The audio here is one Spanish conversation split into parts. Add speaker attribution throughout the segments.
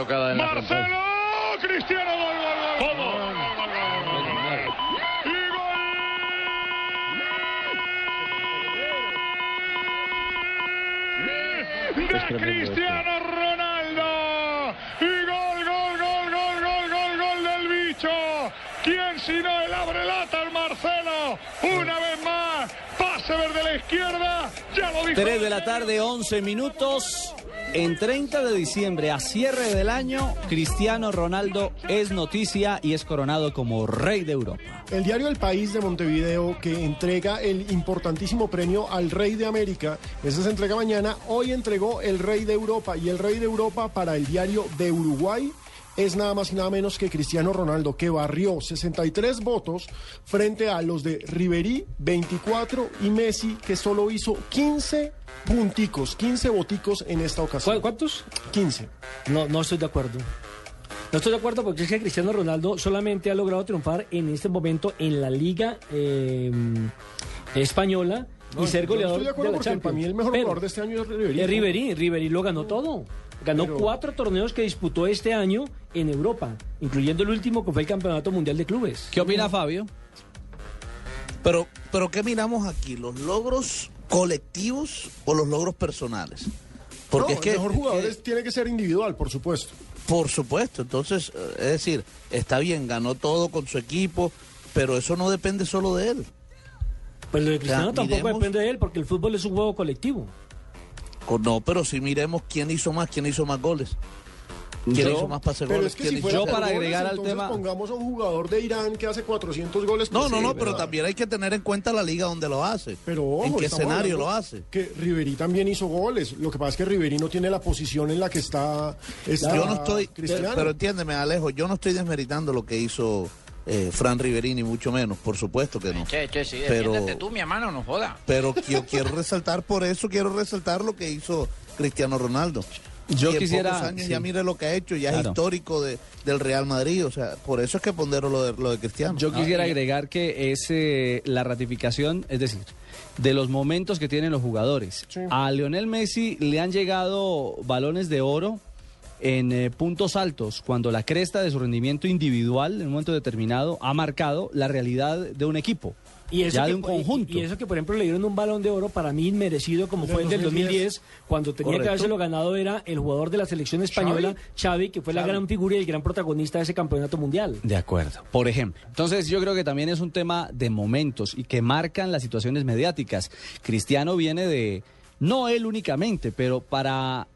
Speaker 1: tocada en la frontal.
Speaker 2: Marcelo, Cristiano, gol, gol, gol.
Speaker 1: ¿Cómo?
Speaker 2: Gol, gol, gol, gol, gol, gol. Y gol. De Cristiano Ronaldo. Y gol, gol, gol, gol, gol, gol, gol del bicho. ¿Quién sino el abre lata el Marcelo? Una vez más. Pase verde a la izquierda. Ya lo dijo.
Speaker 3: 3 de la tarde, 11 minutos. En 30 de diciembre, a cierre del año, Cristiano Ronaldo es noticia y es coronado como rey de Europa.
Speaker 4: El diario El País de Montevideo, que entrega el importantísimo premio al Rey de América, ese se entrega mañana, hoy entregó el Rey de Europa y el Rey de Europa para el diario de Uruguay es nada más y nada menos que Cristiano Ronaldo, que barrió 63 votos frente a los de Riverí, 24, y Messi, que solo hizo 15 punticos, 15 boticos en esta ocasión.
Speaker 5: ¿Cuántos?
Speaker 4: 15.
Speaker 5: No, no estoy de acuerdo. No estoy de acuerdo porque es que Cristiano Ronaldo solamente ha logrado triunfar en este momento en la Liga eh, Española
Speaker 4: No,
Speaker 5: y ser
Speaker 4: no
Speaker 5: goleador
Speaker 4: estoy de acuerdo
Speaker 5: la
Speaker 4: porque
Speaker 5: Champions.
Speaker 4: para mí el mejor
Speaker 5: Pero
Speaker 4: jugador de este año es Ribery.
Speaker 5: Es Ribery, Ribery lo ganó todo. Ganó
Speaker 4: Pero-
Speaker 5: cuatro torneos que disputó este año en Europa, incluyendo el último que fue el Campeonato Mundial de Clubes.
Speaker 3: ¿Qué opina Fabio?
Speaker 6: Pero, pero ¿qué miramos aquí? ¿Los logros colectivos o los logros personales? Porque
Speaker 4: No,
Speaker 6: es que,
Speaker 4: el mejor
Speaker 6: es
Speaker 4: jugador
Speaker 6: que-
Speaker 4: es- tiene que ser individual, por supuesto.
Speaker 6: por supuesto, entonces, eh, es decir, está bien, ganó todo con su equipo, pero eso no depende solo de él.
Speaker 5: Pues lo de Cristiano tampoco
Speaker 6: miremos-
Speaker 5: depende de él porque el fútbol es un juego colectivo.
Speaker 6: No, pero si miremos quién hizo más, quién hizo más goles. ¿Quién
Speaker 3: Yo-
Speaker 6: hizo más pases
Speaker 4: Pero
Speaker 6: goles?
Speaker 4: es que
Speaker 6: ¿Quién
Speaker 4: si fuera
Speaker 3: Yo para
Speaker 4: goles,
Speaker 3: agregar al tema-
Speaker 4: pongamos a un jugador de Irán que hace 400 goles.
Speaker 6: No,
Speaker 4: pues
Speaker 6: no,
Speaker 4: sí,
Speaker 6: no, pero también hay que tener en cuenta la liga donde lo hace.
Speaker 4: Pero ojo,
Speaker 6: ¿En qué escenario lo hace?
Speaker 4: Que Riverí también hizo goles. Lo que pasa es que Riverí no tiene la posición en la que está, está
Speaker 6: Yo no estoy,
Speaker 4: Cristiano.
Speaker 6: pero entiéndeme, Alejo, yo no estoy desmeritando lo que hizo eh, Fran Riverini, mucho menos, por supuesto que no.
Speaker 1: Che, che, sí,
Speaker 6: Pero-
Speaker 1: tú, mi hermano, no joda.
Speaker 6: Pero yo quiero resaltar, por eso quiero resaltar lo que hizo Cristiano Ronaldo.
Speaker 3: Yo
Speaker 6: Y en
Speaker 3: quisiera-
Speaker 6: pocos años
Speaker 3: sí.
Speaker 6: ya mire lo que ha hecho, ya
Speaker 3: Claro.
Speaker 6: es histórico de, del Real Madrid, o sea, por eso es que pondero lo de, lo de Cristiano.
Speaker 3: Yo quisiera agregar que es eh, la ratificación, es decir, de los momentos que tienen los jugadores.
Speaker 4: Sí.
Speaker 3: A Lionel Messi le han llegado balones de oro en eh, puntos altos, cuando la cresta de su rendimiento individual en un momento determinado ha marcado la realidad de un equipo.
Speaker 5: Y eso
Speaker 3: ya
Speaker 5: que,
Speaker 3: de un conjunto.
Speaker 5: Y, y eso que, por ejemplo, le dieron un balón de oro para mí inmerecido, como fue el del
Speaker 4: 2010.
Speaker 5: 2010, cuando tenía que
Speaker 6: Correcto.
Speaker 5: habérselo ganado era el jugador de la selección española, Xavi, que fue la gran figura y el gran protagonista de ese campeonato mundial.
Speaker 3: De acuerdo. Por ejemplo. Entonces yo creo que también es un tema de momentos y que marcan las situaciones mediáticas. Cristiano viene de, no él únicamente, pero para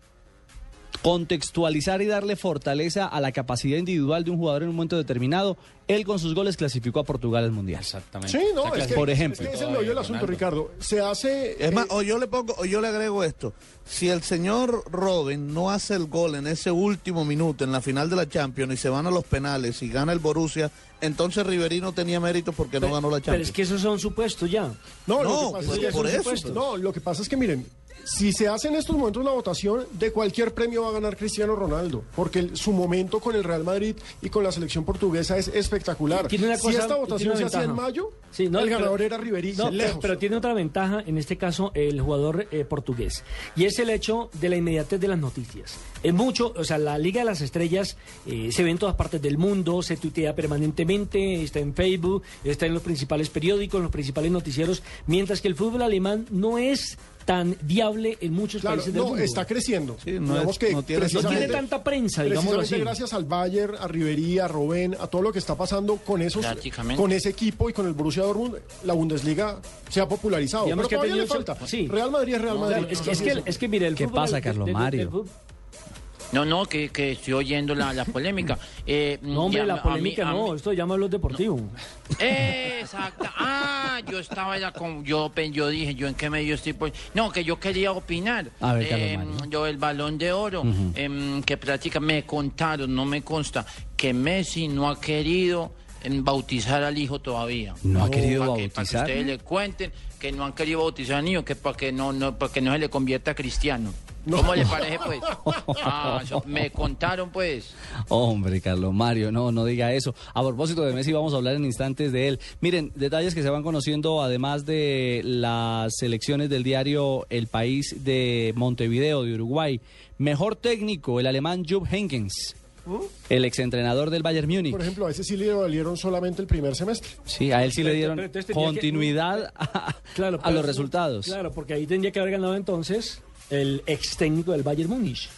Speaker 3: contextualizar y darle fortaleza a la capacidad individual de un jugador en un momento determinado, él con sus goles clasificó a Portugal al Mundial.
Speaker 1: Exactamente.
Speaker 4: Sí, no, es que,
Speaker 3: Por ejemplo.
Speaker 4: es que ese es el asunto, Ricardo. Se hace...
Speaker 6: Es más,
Speaker 4: eh,
Speaker 6: o yo le pongo, o yo le agrego esto. Si el señor Robin no hace el gol en ese último minuto en la final de la Champions y se van a los penales y gana el Borussia, entonces Riverí no tenía mérito porque no ganó la
Speaker 5: Pero
Speaker 6: Champions.
Speaker 5: es que esos son supuestos ya.
Speaker 4: No, lo
Speaker 6: No,
Speaker 4: que pasa
Speaker 6: pues,
Speaker 4: es que
Speaker 6: por eso.
Speaker 4: supuesto. No, lo que pasa es que miren, si se hace en estos momentos la votación, de cualquier premio va a ganar Cristiano Ronaldo, porque el- su momento con el Real Madrid y con la selección portuguesa es espectacular.
Speaker 5: Tiene una
Speaker 4: si
Speaker 5: cosa-
Speaker 4: esta
Speaker 5: tiene
Speaker 4: votación se hacía en mayo,
Speaker 5: Sí, no,
Speaker 4: el
Speaker 5: pero-
Speaker 4: ganador era Ribery,
Speaker 5: No, pero tiene otra ventaja, en este caso, el jugador eh, portugués. Y es el hecho de la inmediatez de las noticias. Es mucho, o sea, la Liga de las Estrellas eh, se ve en todas partes del mundo, se tuitea permanentemente, está en Facebook, está en los principales periódicos, en los principales noticieros, mientras que el fútbol alemán no es tan viable en muchos
Speaker 4: Claro,
Speaker 5: países del
Speaker 4: no,
Speaker 5: mundo.
Speaker 4: está creciendo.
Speaker 6: Sí, no
Speaker 4: Digamos
Speaker 6: es-
Speaker 4: que
Speaker 6: no tiene-
Speaker 5: no tiene tanta prensa,
Speaker 4: precisamente
Speaker 5: así.
Speaker 4: gracias al Bayern, a Ribery, a Robben, a todo lo que está pasando con esos, con ese equipo y con el Borussia Dortmund, la Bundesliga se ha popularizado.
Speaker 5: Digamos
Speaker 4: pero
Speaker 5: que
Speaker 4: todavía le falta.
Speaker 5: sí.
Speaker 4: Real Madrid es Real Madrid.
Speaker 5: Claro, es, que, es, que, es que, mire, el
Speaker 3: ¿Qué
Speaker 5: fútbol
Speaker 3: pasa, Carlos Mario?
Speaker 1: No, no, que, que estoy oyendo la, la polémica. Eh,
Speaker 5: No, hombre,
Speaker 1: y a-
Speaker 5: la
Speaker 1: a mí-
Speaker 5: polémica
Speaker 1: a
Speaker 5: no,
Speaker 1: mí-
Speaker 5: esto llama a los deportivos.
Speaker 1: Exacto. Ah, yo estaba ya con. Yo, yo dije, ¿yo en qué medio estoy? Pues, no, que yo quería opinar.
Speaker 3: A ver, Carlos
Speaker 1: Eh,
Speaker 3: Mario.
Speaker 1: yo, el balón de oro, em, que prácticamente me contaron, no me consta, que Messi no ha querido em, bautizar al hijo todavía.
Speaker 3: ¿No ha querido
Speaker 1: Para que- Para que
Speaker 3: bautizar?
Speaker 1: ustedes le cuenten que no han querido bautizar al niño, que para que no, no, para que no se le convierta a cristiano. ¿Cómo le parece, pues? Ah, me contaron, pues.
Speaker 3: Hombre, Carlos Mario, no, no diga eso. A propósito de Messi, vamos a hablar en instantes de él. Miren, detalles que se van conociendo, además de las selecciones del diario El País de Montevideo, de Uruguay. Mejor técnico, el alemán Jupp Heynckes. El exentrenador del Bayern Múnich.
Speaker 4: Por ejemplo, a ese sí le valieron solamente el primer semestre.
Speaker 3: Sí, a él sí le dieron
Speaker 5: pero que-
Speaker 3: continuidad a,
Speaker 5: Claro,
Speaker 3: a
Speaker 5: pero-
Speaker 3: los resultados.
Speaker 5: Claro, porque ahí tendría que haber ganado entonces el ex técnico del Bayern Múnich.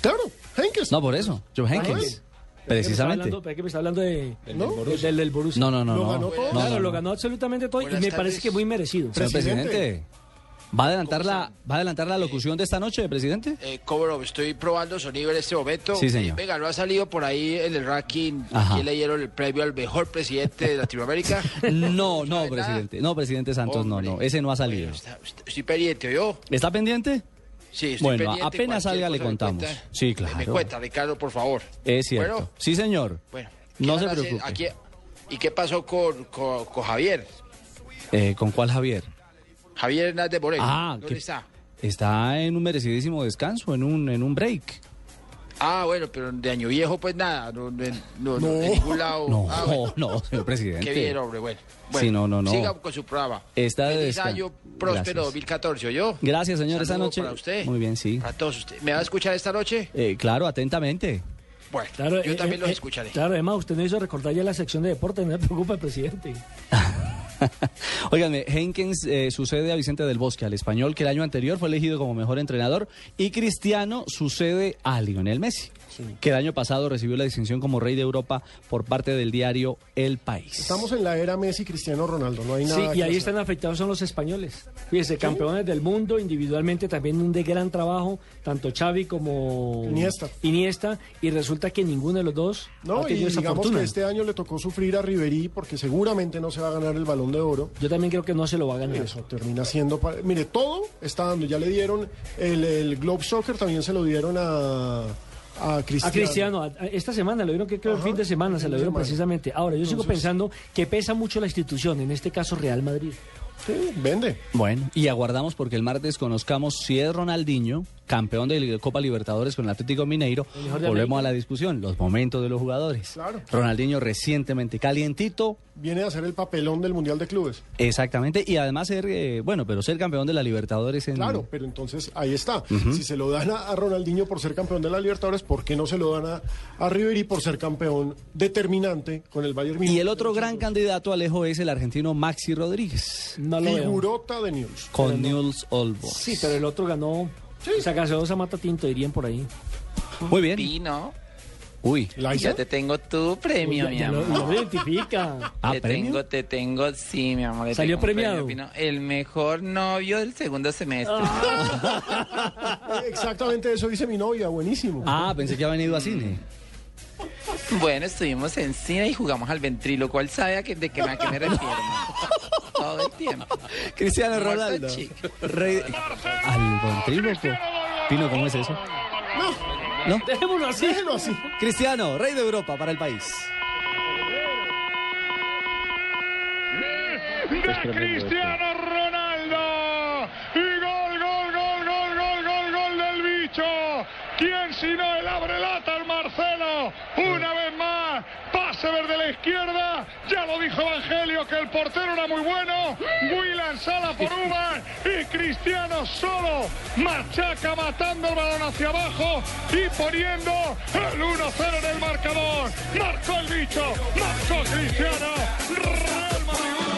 Speaker 4: Claro, Henkes.
Speaker 3: No, por eso, Jupp
Speaker 4: Ah,
Speaker 3: Heynckes.
Speaker 5: ¿Pero qué me está
Speaker 3: Precisamente.
Speaker 5: hablando- pero qué me está hablando de,
Speaker 4: ¿No?
Speaker 5: del, del, del Borussia.
Speaker 3: No, no, no,
Speaker 4: Lo
Speaker 3: no.
Speaker 4: ganó todo.
Speaker 3: No,
Speaker 5: Claro,
Speaker 3: no,
Speaker 5: lo ganó absolutamente todo y me
Speaker 1: tardes.
Speaker 5: parece que muy merecido.
Speaker 3: Señor
Speaker 4: Presidente.
Speaker 3: presidente, ¿va a adelantar la, va a adelantar la locución de esta noche, presidente?
Speaker 1: Eh, Cobro, estoy probando sonido en este momento.
Speaker 3: Sí, señor.
Speaker 1: Venga, no ha salido por ahí en el ranking.
Speaker 3: Ajá.
Speaker 1: ¿Quién le dieron el premio al mejor presidente de Latinoamérica?
Speaker 3: No, no, presidente. No, presidente Santos, no,
Speaker 1: Hombre.
Speaker 3: no. Ese no ha salido.
Speaker 1: Bueno, está- estoy pendiente, ¿yo?
Speaker 3: ¿Está pendiente?
Speaker 1: Sí, estoy
Speaker 3: Bueno, apenas salga le contamos.
Speaker 1: cuenta.
Speaker 3: Sí, claro.
Speaker 1: Me cuenta, Ricardo, por favor.
Speaker 3: Es cierto.
Speaker 1: Bueno,
Speaker 3: Sí, señor.
Speaker 1: bueno.
Speaker 3: No
Speaker 1: ¿qué
Speaker 3: se preocupe.
Speaker 1: aquí? ¿Y qué pasó con, con, con Javier?
Speaker 3: Eh, ¿Con cuál Javier?
Speaker 1: Javier Hernández Moreno.
Speaker 3: Ah,
Speaker 1: ¿Dónde está?
Speaker 3: Está en un merecidísimo descanso, en un, en un break.
Speaker 1: Ah, bueno, pero de año viejo, pues nada. No, no, no, no,
Speaker 4: No.
Speaker 1: de ningún lado.
Speaker 3: No,
Speaker 1: Ah, bueno.
Speaker 3: no, señor presidente.
Speaker 1: Qué bien, hombre, bueno.
Speaker 3: Sí,
Speaker 1: Bueno,
Speaker 3: no, no, no.
Speaker 1: Siga con su programa.
Speaker 3: Está de
Speaker 1: Feliz año próspero
Speaker 3: Gracias.
Speaker 1: 2014, ¿oyó?
Speaker 3: Gracias, señor, esta noche.
Speaker 1: para usted.
Speaker 3: Muy bien, sí.
Speaker 1: Para todos ustedes. ¿Me va a escuchar esta noche?
Speaker 3: Eh, claro, atentamente.
Speaker 1: Bueno,
Speaker 5: Claro,
Speaker 1: yo
Speaker 5: eh,
Speaker 1: también
Speaker 5: eh,
Speaker 1: los
Speaker 5: eh,
Speaker 1: escucharé.
Speaker 5: Claro, además usted me hizo recordar ya la sección de deporte, no me preocupa el presidente.
Speaker 3: Óiganme, Henkens eh, sucede a Vicente del Bosque, al español que el año anterior fue elegido como mejor entrenador, y Cristiano sucede a Lionel Messi, que el año pasado recibió la distinción como rey de Europa por parte del diario El País.
Speaker 4: Estamos en la era Messi Cristiano Ronaldo, no hay nada.
Speaker 5: Sí, y ahí
Speaker 4: hacer.
Speaker 5: están afectados son los españoles. Fíjese, campeones del mundo, individualmente también un de gran trabajo, tanto Xavi como
Speaker 4: Iniesta.
Speaker 5: Iniesta, y resulta que ninguno de los dos
Speaker 4: No,
Speaker 5: ha
Speaker 4: y
Speaker 5: esa
Speaker 4: digamos
Speaker 5: fortuna.
Speaker 4: que este año le tocó sufrir a Riverí porque seguramente no se va a ganar el balón de oro.
Speaker 5: Yo también creo que no se lo va a ganar.
Speaker 4: Eso termina siendo. pa- Mire, todo está dando. Ya le dieron el, el Globe Soccer, también se lo dieron a, a Cristiano.
Speaker 5: A Cristiano, a- a- esta semana lo dieron que creo el fin de semana, se lo dieron
Speaker 4: semana.
Speaker 5: precisamente. Ahora, yo sigo pensando que pesa mucho la institución, en este caso Real Madrid.
Speaker 4: Sí, vende.
Speaker 3: Bueno, y aguardamos porque el martes conozcamos si es Ronaldinho, campeón de la Copa Libertadores con el Atlético Mineiro. Volvemos a la discusión, los momentos de los jugadores.
Speaker 4: Claro.
Speaker 3: Ronaldinho recientemente calientito,
Speaker 4: Viene a hacer el papelón del Mundial de Clubes.
Speaker 3: exactamente, y además ser, eh, bueno, pero ser campeón de la Libertadores en...
Speaker 4: Claro, pero entonces ahí está. Si se lo dan a, a Ronaldinho por ser campeón de la Libertadores, ¿por qué no se lo dan a, a Ribery por ser campeón determinante con el Bayern Múnich?
Speaker 3: Y el otro gran candidato, Alejo, es el argentino Maxi Rodríguez,
Speaker 5: No lo veo.
Speaker 4: Figurota de News.
Speaker 3: con Newell's Old Boys.
Speaker 5: Sí, pero el otro ganó. Esa gaseosa mata tinto, dirían por ahí.
Speaker 3: Muy bien.
Speaker 1: Pino,
Speaker 3: Uy,
Speaker 1: ya te tengo tu premio,
Speaker 5: Ya-
Speaker 1: mi
Speaker 5: ya lo,
Speaker 1: amor.
Speaker 5: lo identifica.
Speaker 3: ¿Ah,
Speaker 1: te
Speaker 3: premio?
Speaker 1: tengo, te tengo, sí, mi amor.
Speaker 5: ¿Salió premiado?
Speaker 1: premio. El mejor novio del segundo semestre.
Speaker 4: Eh, Exactamente eso dice mi novia, buenísimo.
Speaker 3: Ah, pensé que había venido a cine.
Speaker 1: Bueno, estuvimos en cine y jugamos al ventrilo. ¿Cuál sabe a qué, de qué, a qué me refiero? Todo el tiempo.
Speaker 3: Cristiano Ronaldo. Rey... Al ventríloco. Pino, ¿cómo es eso? ¿No?
Speaker 5: Dejémoslo así.
Speaker 4: Déjelo así.
Speaker 3: Cristiano, rey de Europa para el país.
Speaker 2: de Cristiano Ronaldo. Y gol, gol, gol, gol, gol, gol, gol del bicho. ¿Quién sino el abre lata el Marcelo? Una vez más, pase desde la izquierda. Ya lo dijo Evangelio que el portero era muy bueno. Willan sala por Uban y Cristiano solo machaca matando el balón hacia abajo y poniendo el 1-0 en el marcador. Marcó el bicho, marcó Cristiano. Real Madrid.